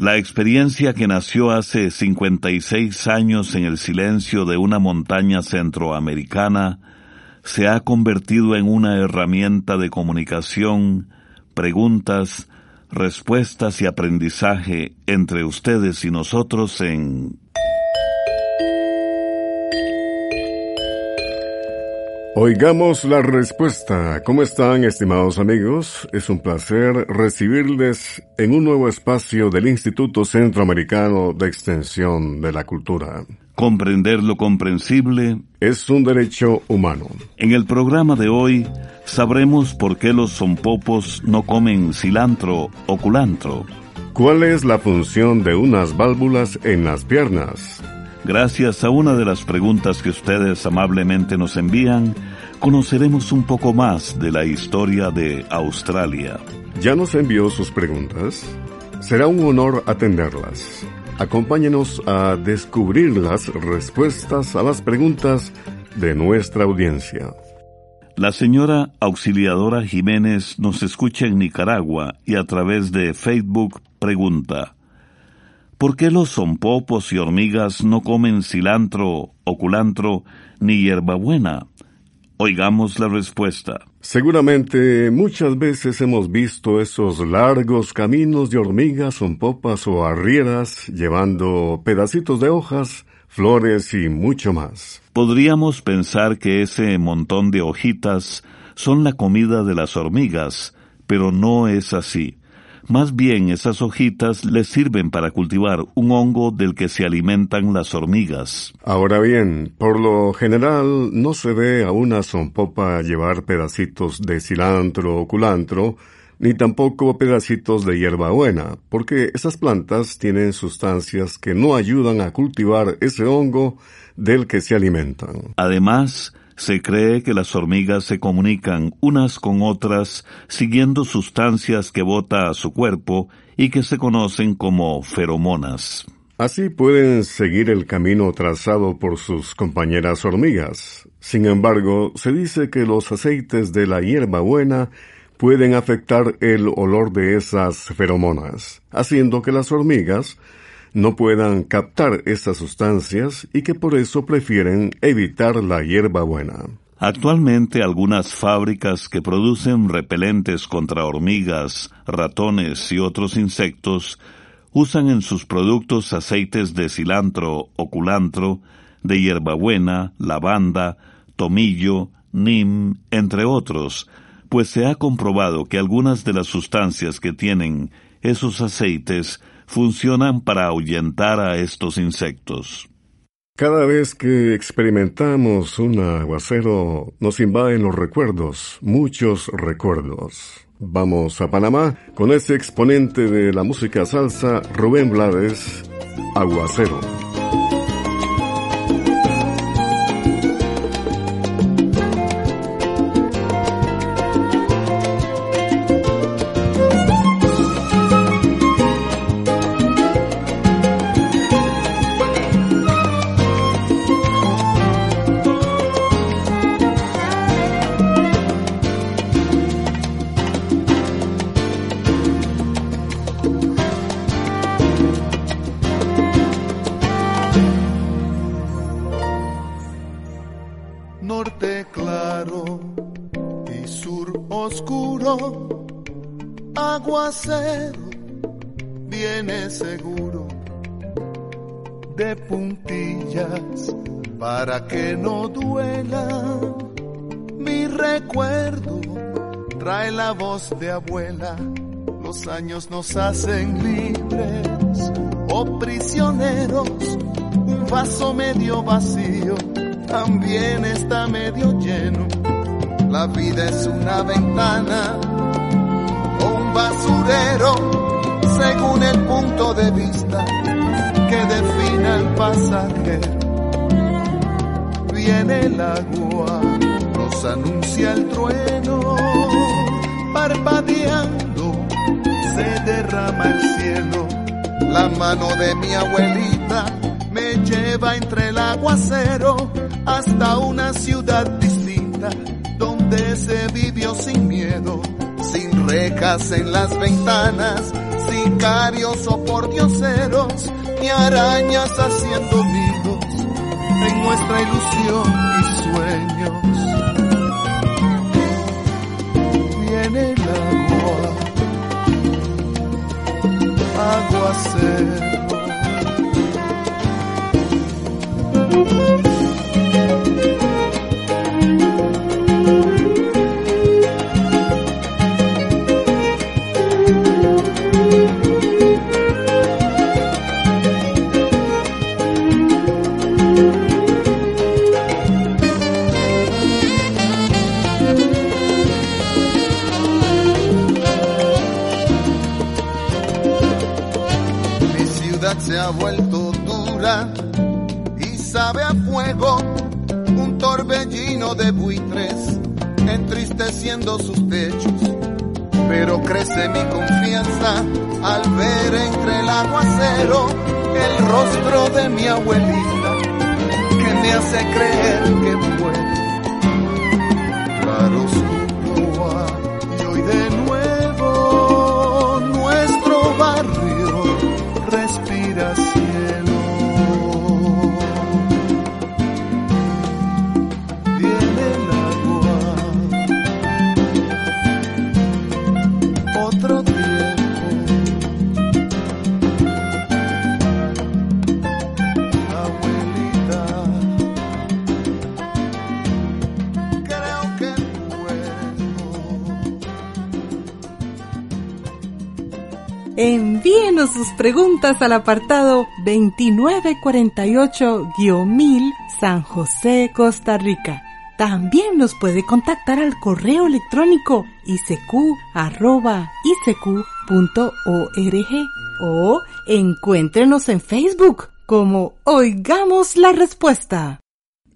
La experiencia que nació hace 56 años en el silencio de una montaña centroamericana se ha convertido en una herramienta de comunicación, preguntas, respuestas y aprendizaje entre ustedes y nosotros en Oigamos la respuesta. ¿Cómo están, estimados amigos? Es un placer recibirles en un nuevo espacio del Instituto Centroamericano de Extensión de la Cultura. Comprender lo comprensible es un derecho humano. En el programa de hoy sabremos por qué los zompopos no comen cilantro o culantro. ¿Cuál es la función de unas válvulas en las piernas? Gracias a una de las preguntas que ustedes amablemente nos envían, conoceremos un poco más de la historia de Australia. ¿Ya nos envió sus preguntas? Será un honor atenderlas. Acompáñenos a descubrir las respuestas a las preguntas de nuestra audiencia. La señora auxiliadora Jiménez nos escucha en Nicaragua y a través de Facebook pregunta, ¿Por qué los zompopos y hormigas no comen cilantro o culantro ni hierbabuena? Oigamos la respuesta. Seguramente muchas veces hemos visto esos largos caminos de hormigas, zompopas o arrieras llevando pedacitos de hojas, flores y mucho más. Podríamos pensar que ese montón de hojitas son la comida de las hormigas, pero no es así. Más bien esas hojitas les sirven para cultivar un hongo del que se alimentan las hormigas. Ahora bien, por lo general no se ve a una zompopa llevar pedacitos de cilantro o culantro, ni tampoco pedacitos de hierbabuena, porque esas plantas tienen sustancias que no ayudan a cultivar ese hongo del que se alimentan. Además, se cree que las hormigas se comunican unas con otras siguiendo sustancias que bota a su cuerpo y que se conocen como feromonas. Así pueden seguir el camino trazado por sus compañeras hormigas. Sin embargo, se dice que los aceites de la hierba buena pueden afectar el olor de esas feromonas, haciendo que las hormigas no puedan captar estas sustancias y que por eso prefieren evitar la hierba buena. Actualmente algunas fábricas que producen repelentes contra hormigas, ratones y otros insectos usan en sus productos aceites de cilantro o culantro, de hierbabuena, lavanda, tomillo, nim, entre otros, pues se ha comprobado que algunas de las sustancias que tienen esos aceites funcionan para ahuyentar a estos insectos. Cada vez que experimentamos un aguacero nos invaden los recuerdos, muchos recuerdos. Vamos a Panamá con ese exponente de la música salsa, Rubén Blades, Aguacero. Aguacero viene seguro de puntillas para que no duela. Mi recuerdo trae la voz de abuela Los años nos hacen libres o prisioneros. Un vaso medio vacío también está medio lleno. La vida es una ventana o un basurero según el punto de vista que defina el pasajero. Viene el agua, nos anuncia el trueno, parpadeando se derrama el cielo. La mano de mi abuelita me lleva entre el aguacero hasta una ciudad distinta donde vivió sin miedo, sin rejas en las ventanas, sicarios o pordioseros, ni arañas haciendo nidos en nuestra ilusión y sueños. Viene el agua, aguacero. Sabe a fuego, un torbellino de buitres entristeciendo sus techos. Pero crece mi confianza al ver entre el aguacero el rostro de mi abuelita que me hace creer que puedo. Claro Sus preguntas al apartado 2948-1000 San José, Costa Rica. También nos puede contactar al correo electrónico isq.org o encuéntrenos en Facebook como Oigamos la Respuesta.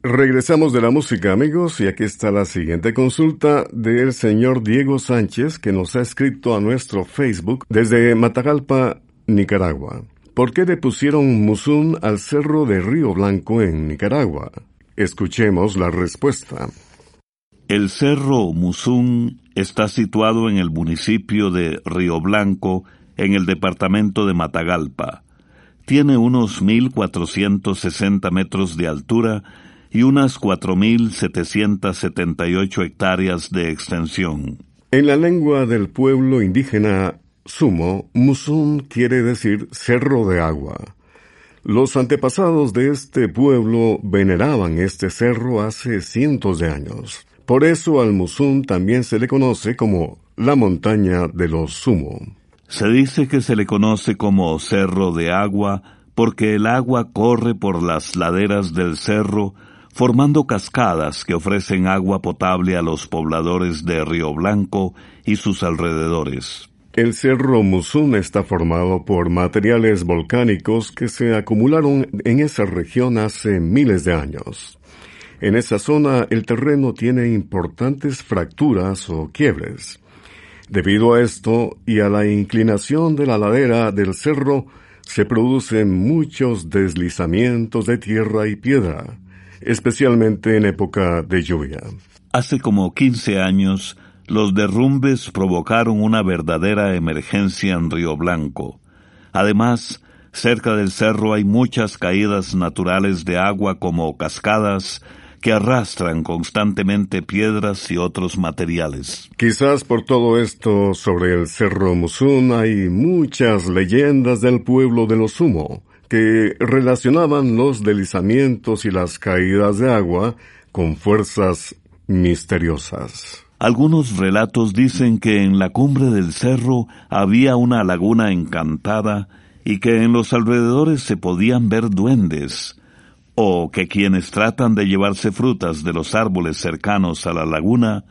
Regresamos de la música, amigos, y aquí está la siguiente consulta del señor Diego Sánchez, que nos ha escrito a nuestro Facebook desde Matagalpa, Nicaragua. ¿Por qué le pusieron Musun al cerro de Río Blanco en Nicaragua? Escuchemos la respuesta. El cerro Musún está situado en el municipio de Río Blanco, en el departamento de Matagalpa. Tiene unos 1.460 metros de altura y unas 4.778 hectáreas de extensión. En la lengua del pueblo indígena Sumo, Musun quiere decir cerro de agua. Los antepasados de este pueblo veneraban este cerro hace cientos de años. Por eso al Musun también se le conoce como la montaña de los Sumo. Se dice que se le conoce como Cerro de Agua porque el agua corre por las laderas del cerro formando cascadas que ofrecen agua potable a los pobladores de Río Blanco y sus alrededores. El cerro Musun está formado por materiales volcánicos que se acumularon en esa región hace miles de años. En esa zona el terreno tiene importantes fracturas o quiebres. Debido a esto y a la inclinación de la ladera del cerro, se producen muchos deslizamientos de tierra y piedra, especialmente en época de lluvia. Hace como 15 años, los derrumbes provocaron una verdadera emergencia en Río Blanco. Además, cerca del cerro hay muchas caídas naturales de agua como cascadas que arrastran constantemente piedras y otros materiales. Quizás por todo esto sobre el Cerro Musun hay muchas leyendas del pueblo de los Sumo que relacionaban los deslizamientos y las caídas de agua con fuerzas misteriosas. Algunos relatos dicen que en la cumbre del cerro había una laguna encantada y que en los alrededores se podían ver duendes, o que quienes tratan de llevarse frutas de los árboles cercanos a la laguna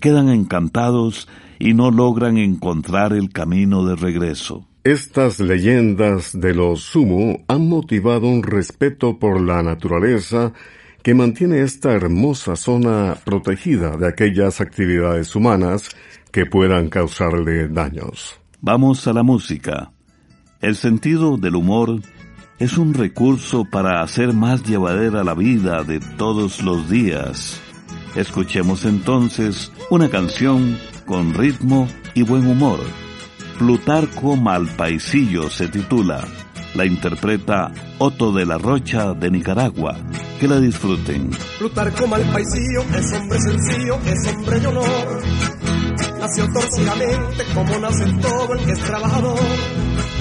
quedan encantados y no logran encontrar el camino de regreso. Estas leyendas de los sumo han motivado un respeto por la naturaleza que mantiene esta hermosa zona protegida de aquellas actividades humanas que puedan causarle daños. Vamos a la música. El sentido del humor es un recurso para hacer más llevadera la vida de todos los días. Escuchemos entonces una canción con ritmo y buen humor. Plutarco Malpaisillo se titula. La interpreta Otto de la Rocha de Nicaragua. Que la disfruten. Plutarco Malpaisillo es hombre sencillo, es hombre de honor. Nació torcidamente como nace todo el que es trabajador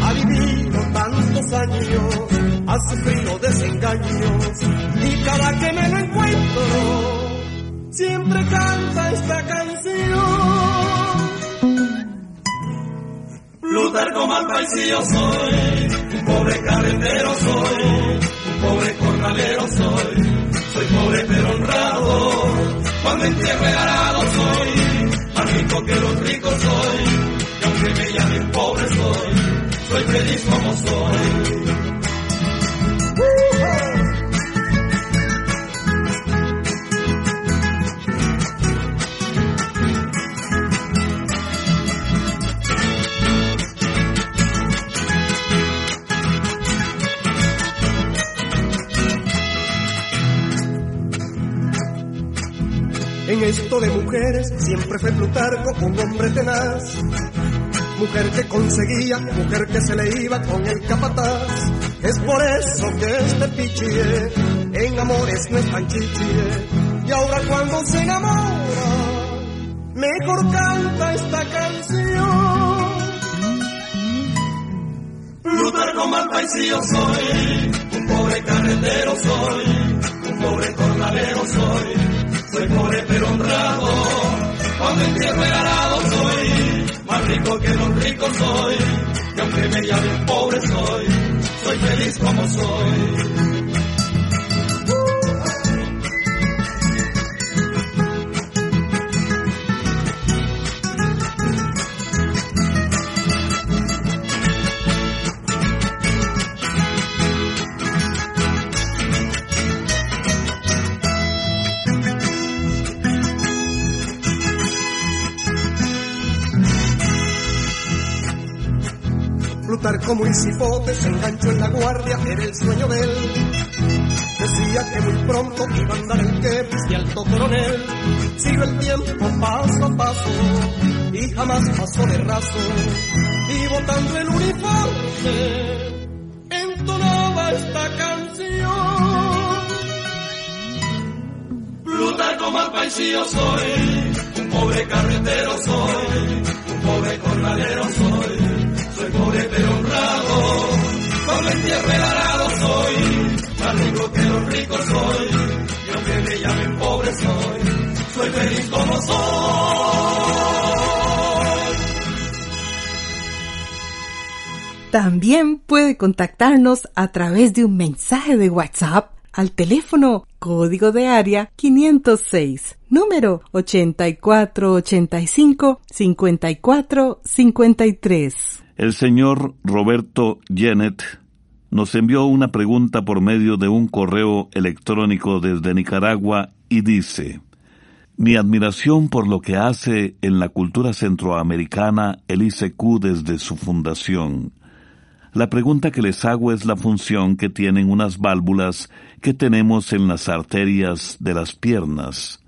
ha vivido tantos años, ha sufrido desengaños y cada que me lo encuentro siempre canta esta canción. Plutarco Malpaisillo soy, un pobre carretero soy, mujer que conseguía, mujer que se le iba con el capataz. Es por eso que este pichie en amores no es tan chichie. Y ahora cuando se enamora, mejor canta esta canción. Plutarco Malpaisillo soy, un pobre carretero soy, un pobre jornalero soy, soy pobre pero honrado, cuando entierro el arado rico que los ricos soy, y aunque me llamen pobre soy, soy feliz como soy. Como un cipote se enganchó en la guardia, era el sueño de él. Decía que muy pronto iba a andar el que y alto coronel. Siguió el tiempo paso a paso y jamás pasó de raso. Y botando el uniforme, entonaba esta canción. Plutarco Malpaisillo soy, un pobre carretero soy, un pobre jornalero soy pobre pero honrado, entierre el arado soy, más rico que los ricos soy, y aunque me llamen pobre soy, soy feliz como soy. También puede contactarnos a través de un mensaje de WhatsApp al teléfono código de área 506, número 8485 5453. El señor Roberto Jenet nos envió una pregunta por medio de un correo electrónico desde Nicaragua y dice, Mi admiración por lo que hace en la cultura centroamericana el ICQ desde su fundación. La pregunta que les hago es la función que tienen unas válvulas que tenemos en las arterias de las piernas.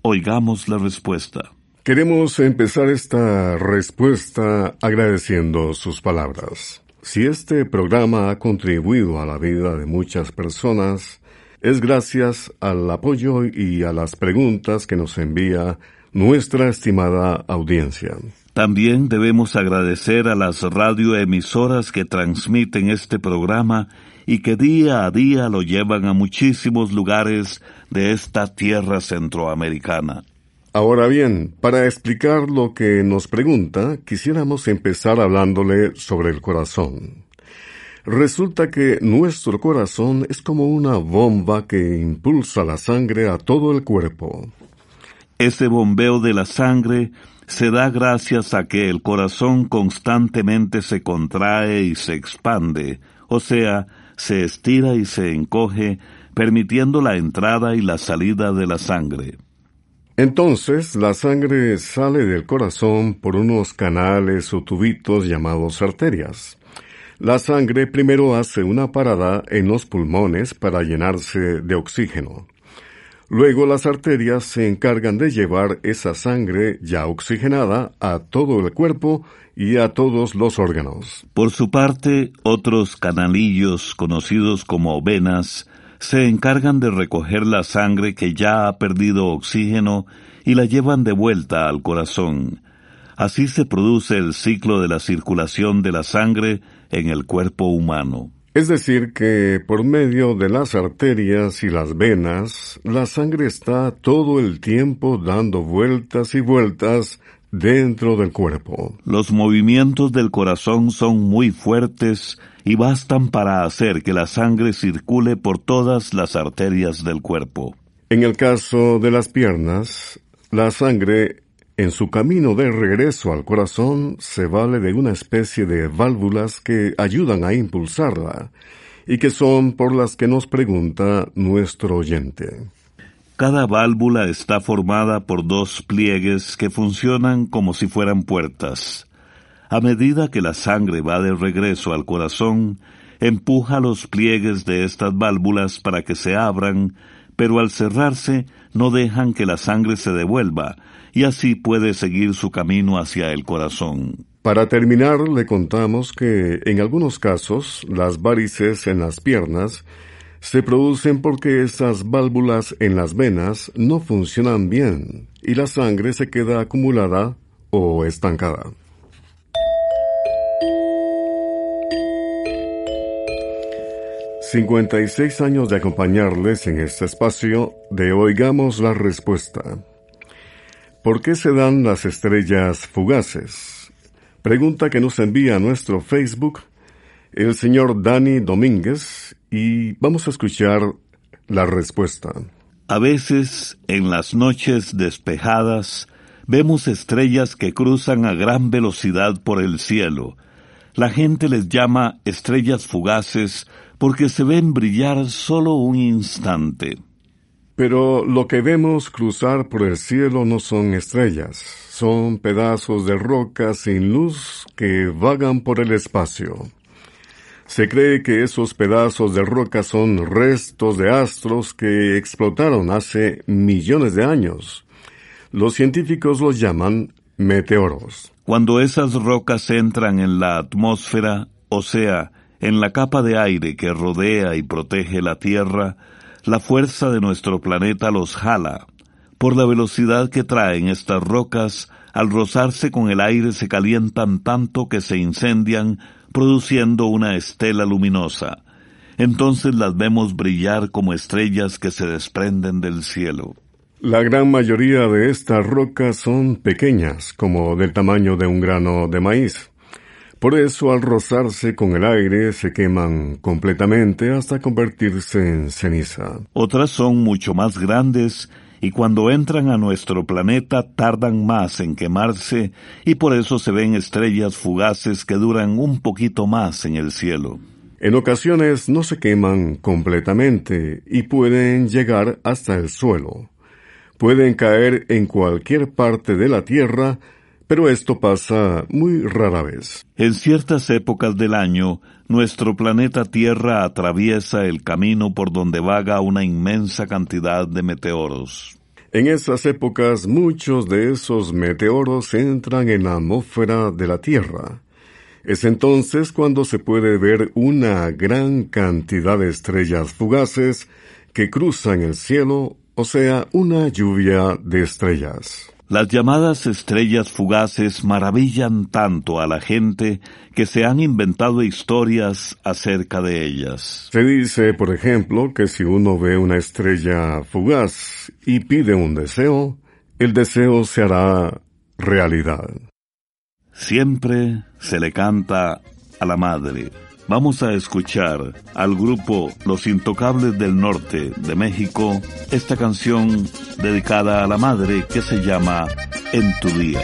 Oigamos la respuesta. Queremos empezar esta respuesta agradeciendo sus palabras. Si este programa ha contribuido a la vida de muchas personas, es gracias al apoyo y a las preguntas que nos envía nuestra estimada audiencia. También debemos agradecer a las radioemisoras que transmiten este programa y que día a día lo llevan a muchísimos lugares de esta tierra centroamericana. Ahora bien, para explicar lo que nos pregunta, quisiéramos empezar hablándole sobre el corazón. Resulta que nuestro corazón es como una bomba que impulsa la sangre a todo el cuerpo. Ese bombeo de la sangre se da gracias a que el corazón constantemente se contrae y se expande, o sea, se estira y se encoge, permitiendo la entrada y la salida de la sangre. Entonces la sangre sale del corazón por unos canales o tubitos llamados arterias. La sangre primero hace una parada en los pulmones para llenarse de oxígeno. Luego las arterias se encargan de llevar esa sangre ya oxigenada a todo el cuerpo y a todos los órganos. Por su parte, otros canalillos conocidos como venas se encargan de recoger la sangre que ya ha perdido oxígeno y la llevan de vuelta al corazón. Así se produce el ciclo de la circulación de la sangre en el cuerpo humano. Es decir, que por medio de las arterias y las venas, la sangre está todo el tiempo dando vueltas y vueltas dentro del cuerpo. Los movimientos del corazón son muy fuertes y bastan para hacer que la sangre circule por todas las arterias del cuerpo. En el caso de las piernas, la sangre en su camino de regreso al corazón se vale de una especie de válvulas que ayudan a impulsarla y que son por las que nos pregunta nuestro oyente. Cada válvula está formada por dos pliegues que funcionan como si fueran puertas. A medida que la sangre va de regreso al corazón, empuja los pliegues de estas válvulas para que se abran, pero al cerrarse no dejan que la sangre se devuelva, y así puede seguir su camino hacia el corazón. Para terminar, le contamos que en algunos casos las varices en las piernas se producen porque esas válvulas en las venas no funcionan bien y la sangre se queda acumulada o estancada. Cincuenta y seis años de acompañarles en este espacio de Oigamos la Respuesta. ¿Por qué se dan las estrellas fugaces? Pregunta que nos envía a nuestro Facebook el señor Dani Domínguez y vamos a escuchar la respuesta. A veces, en las noches despejadas, vemos estrellas que cruzan a gran velocidad por el cielo. La gente les llama estrellas fugaces porque se ven brillar solo un instante. Pero lo que vemos cruzar por el cielo no son estrellas, son pedazos de roca sin luz que vagan por el espacio. Se cree que esos pedazos de roca son restos de astros que explotaron hace millones de años. Los científicos los llaman meteoros. Cuando esas rocas entran en la atmósfera, o sea, en la capa de aire que rodea y protege la Tierra, la fuerza de nuestro planeta los jala. Por la velocidad que traen estas rocas, al rozarse con el aire se calientan tanto que se incendian, produciendo una estela luminosa. Entonces las vemos brillar como estrellas que se desprenden del cielo. La gran mayoría de estas rocas son pequeñas, como del tamaño de un grano de maíz. Por eso al rozarse con el aire se queman completamente hasta convertirse en ceniza. Otras son mucho más grandes y cuando entran a nuestro planeta tardan más en quemarse y por eso se ven estrellas fugaces que duran un poquito más en el cielo. En ocasiones no se queman completamente y pueden llegar hasta el suelo. Pueden caer en cualquier parte de la Tierra pero esto pasa muy rara vez. En ciertas épocas del año, nuestro planeta Tierra atraviesa el camino por donde vaga una inmensa cantidad de meteoros. En esas épocas muchos de esos meteoros entran en la atmósfera de la Tierra. Es entonces cuando se puede ver una gran cantidad de estrellas fugaces que cruzan el cielo, o sea, una lluvia de estrellas. Las llamadas estrellas fugaces maravillan tanto a la gente que se han inventado historias acerca de ellas. Se dice, por ejemplo, que si uno ve una estrella fugaz y pide un deseo, el deseo se hará realidad. Siempre se le canta a la madre. Vamos a escuchar al grupo Los Intocables del Norte de México esta canción dedicada a la madre que se llama En tu día.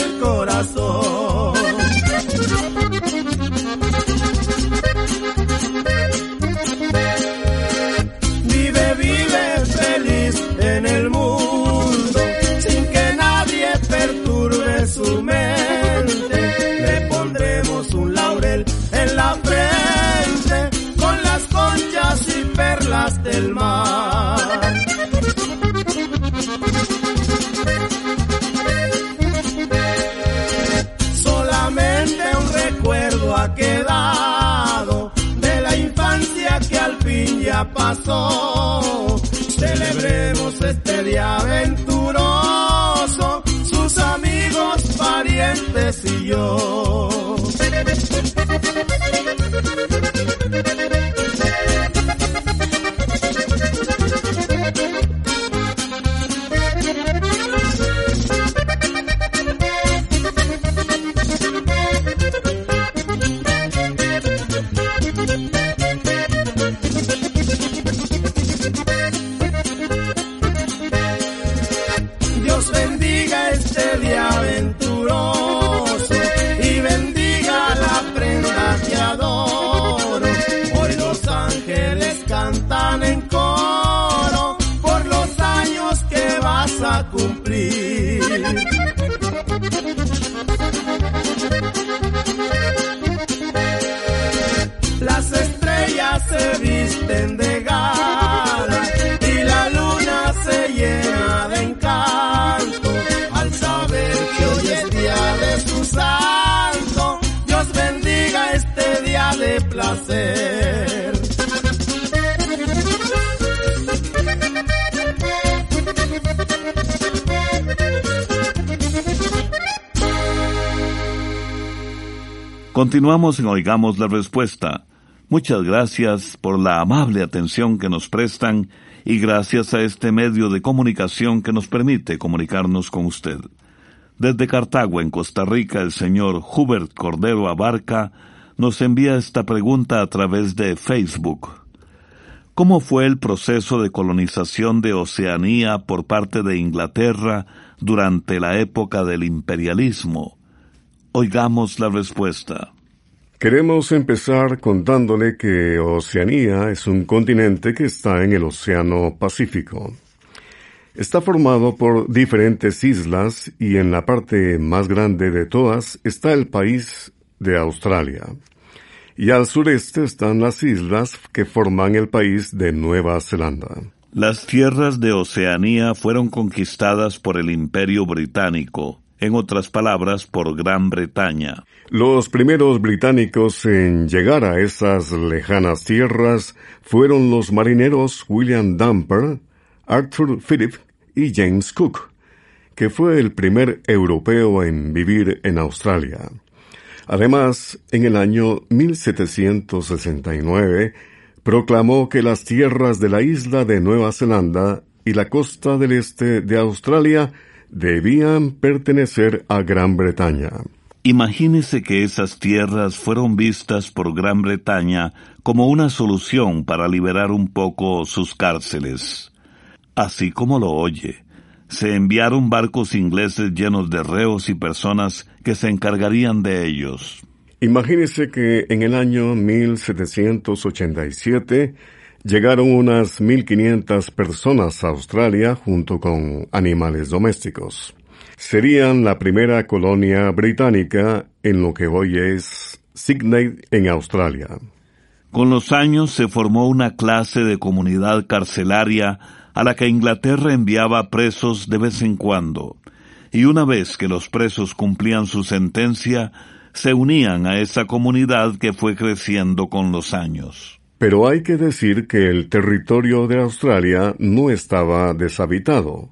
Fiel corazón. Continuamos en Oigamos la Respuesta. Muchas gracias por la amable atención que nos prestan y gracias a este medio de comunicación que nos permite comunicarnos con usted. Desde Cartago, en Costa Rica, el señor Hubert Cordero Abarca nos envía esta pregunta a través de Facebook. ¿Cómo fue el proceso de colonización de Oceanía por parte de Inglaterra durante la época del imperialismo? Oigamos la respuesta. Queremos empezar contándole que Oceanía es un continente que está en el Océano Pacífico. Está formado por diferentes islas y en la parte más grande de todas está el país de Australia. Y al sureste están las islas que forman el país de Nueva Zelanda. Las tierras de Oceanía fueron conquistadas por el Imperio Británico, en otras palabras, por Gran Bretaña. Los primeros británicos en llegar a esas lejanas tierras fueron los marineros William Dumper, Arthur Phillip y James Cook, que fue el primer europeo en vivir en Australia. Además, en el año 1769, proclamó que las tierras de la isla de Nueva Zelanda y la costa del este de Australia debían pertenecer a Gran Bretaña. Imagínese que esas tierras fueron vistas por Gran Bretaña como una solución para liberar un poco sus cárceles. Así como lo oye, se enviaron barcos ingleses llenos de reos y personas que se encargarían de ellos. Imagínese que en el año 1787 llegaron unas 1.500 personas a Australia junto con animales domésticos. Serían la primera colonia británica en lo que hoy es Sydney en Australia. Con los años se formó una clase de comunidad carcelaria a la que Inglaterra enviaba presos de vez en cuando, y una vez que los presos cumplían su sentencia, se unían a esa comunidad que fue creciendo con los años. Pero hay que decir que el territorio de Australia no estaba deshabitado.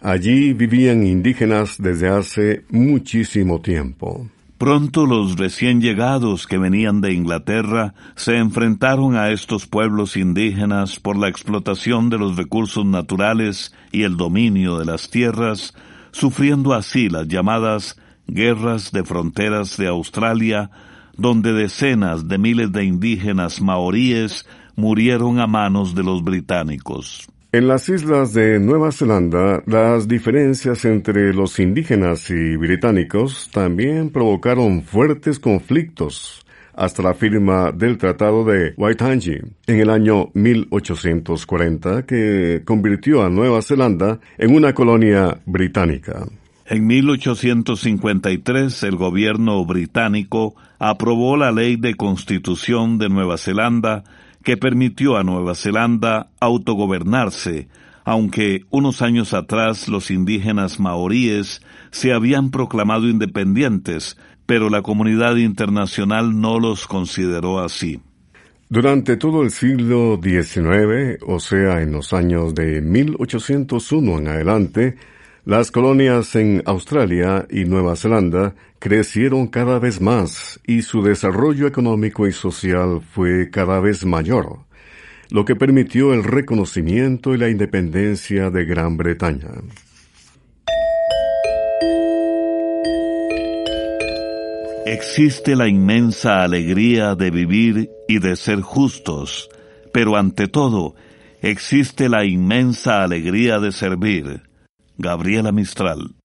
Allí vivían indígenas desde hace muchísimo tiempo. Pronto los recién llegados que venían de Inglaterra se enfrentaron a estos pueblos indígenas por la explotación de los recursos naturales y el dominio de las tierras, sufriendo así las llamadas guerras de fronteras de Australia, donde decenas de miles de indígenas maoríes murieron a manos de los británicos. En las islas de Nueva Zelanda, las diferencias entre los indígenas y británicos también provocaron fuertes conflictos hasta la firma del Tratado de Waitangi en el año 1840 que convirtió a Nueva Zelanda en una colonia británica. En 1853 el gobierno británico aprobó la ley de constitución de Nueva Zelanda que permitió a Nueva Zelanda autogobernarse, aunque unos años atrás los indígenas maoríes se habían proclamado independientes, pero la comunidad internacional no los consideró así. Durante todo el siglo XIX, o sea, en los años de 1801 en adelante, las colonias en Australia y Nueva Zelanda crecieron cada vez más y su desarrollo económico y social fue cada vez mayor, lo que permitió el reconocimiento y la independencia de Gran Bretaña. Existe la inmensa alegría de vivir y de ser justos, pero ante todo, existe la inmensa alegría de servir Gabriela Mistral.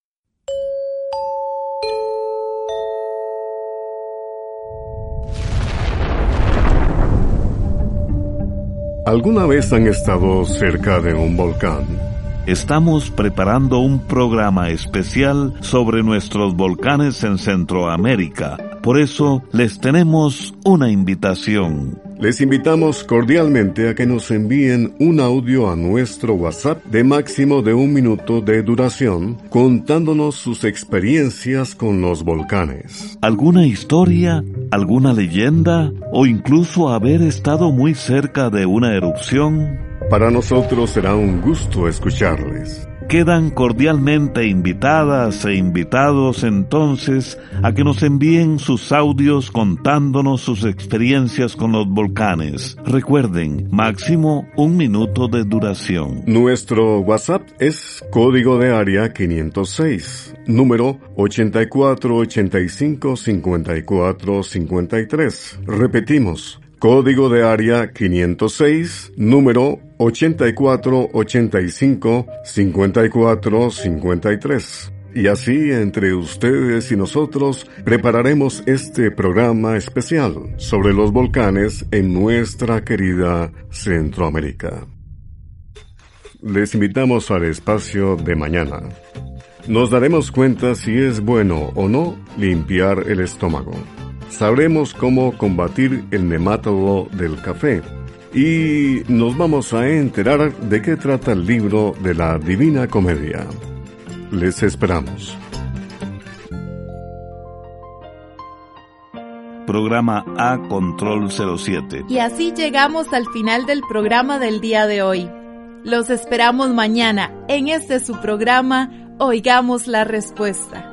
¿Alguna vez han estado cerca de un volcán? Estamos preparando un programa especial sobre nuestros volcanes en Centroamérica. Por eso les tenemos una invitación. Les invitamos cordialmente a que nos envíen un audio a nuestro WhatsApp de máximo de un minuto de duración contándonos sus experiencias con los volcanes. ¿Alguna historia? ¿Alguna leyenda? ¿O incluso haber estado muy cerca de una erupción? Para nosotros será un gusto escucharles quedan cordialmente invitadas e invitados entonces a que nos envíen sus audios contándonos sus experiencias con los volcanes. Recuerden, máximo un minuto de duración. Nuestro WhatsApp es código de área 506, número 84855453. Repetimos, Código de área 506, número 8485-5453. Y así, entre ustedes y nosotros, prepararemos este programa especial sobre los volcanes en nuestra querida Centroamérica. Les invitamos al espacio de mañana. Nos daremos cuenta si es bueno o no limpiar el estómago sabremos cómo combatir el nemátodo del café y nos vamos a enterar de qué trata el libro de la Divina Comedia. Les esperamos. Programa A Control 07. Y así llegamos al final del programa del día de hoy. Los esperamos mañana en este su programa Oigamos la Respuesta.